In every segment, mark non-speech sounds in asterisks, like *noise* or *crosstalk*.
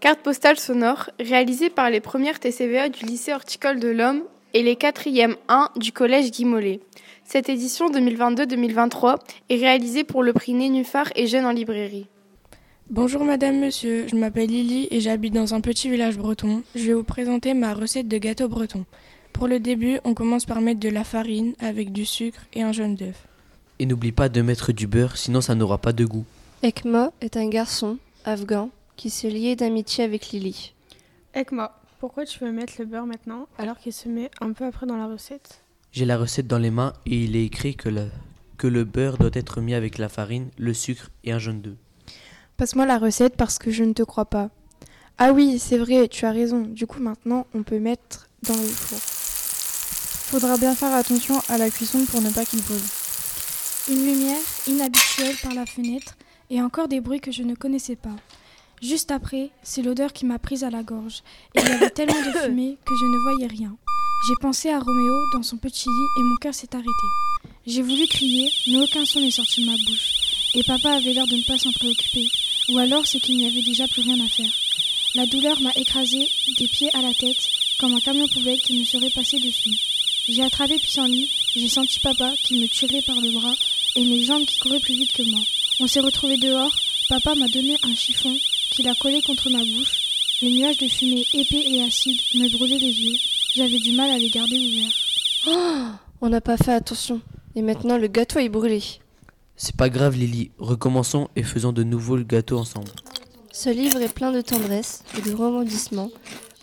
Carte postale sonore, réalisée par les premières TCVA du lycée horticole de l'Homme et les 4e 1 du collège Guy Mollet. Cette édition 2022-2023 est réalisée pour le prix Nénuphar et Jeunes en librairie. Bonjour madame, monsieur, je m'appelle Lily et j'habite dans un petit village breton. Je vais vous présenter ma recette de gâteau breton. Pour le début, on commence par mettre de la farine avec du sucre et un jaune d'œuf. Et n'oublie pas de mettre du beurre, sinon ça n'aura pas de goût. Ekma est un garçon, afghan, qui se liait d'amitié avec Lily. Ekma, pourquoi tu veux mettre le beurre maintenant alors qu'il se met un peu après dans la recette? J'ai la recette dans les mains et il est écrit que le, que le beurre doit être mis avec la farine, le sucre et un jaune d'œuf. Passe-moi la recette parce que je ne te crois pas. Ah oui, c'est vrai, tu as raison. Du coup, maintenant, on peut mettre dans le four. Faudra bien faire attention à la cuisson pour ne pas qu'il brûle. Une lumière inhabituelle par la fenêtre et encore des bruits que je ne connaissais pas. Juste après, c'est l'odeur qui m'a prise à la gorge. Et il y avait tellement de *coughs* fumée que je ne voyais rien. J'ai pensé à Roméo dans son petit lit et mon cœur s'est arrêté. J'ai voulu crier, mais aucun son n'est sorti de ma bouche. Et papa avait l'air de ne pas s'en préoccuper. Ou alors c'est qu'il n'y avait déjà plus rien à faire. La douleur m'a écrasé des pieds à la tête, comme un camion poubelle qui me serait passé dessus. J'ai attrapé Pissenlit, j'ai senti papa qui me tirait par le bras et mes jambes qui couraient plus vite que moi. On s'est retrouvés dehors, papa m'a donné un chiffon qu'il a collé contre ma bouche. Les nuages de fumée épais et acide me brûlaient les yeux. J'avais du mal à les garder ouverts. Oh On n'a pas fait attention. Et maintenant, le gâteau est brûlé. C'est pas grave, Lily. Recommençons et faisons de nouveau le gâteau ensemble. Ce livre est plein de tendresse et de rebondissements,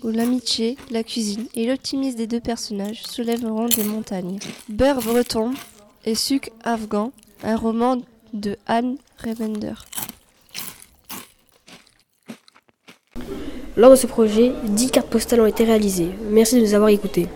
où l'amitié, la cuisine et l'optimisme des deux personnages soulèveront des montagnes. Beurre breton et sucre afghan, un roman de Anne Revender. Lors de ce projet, 10 cartes postales ont été réalisées. Merci de nous avoir écoutés.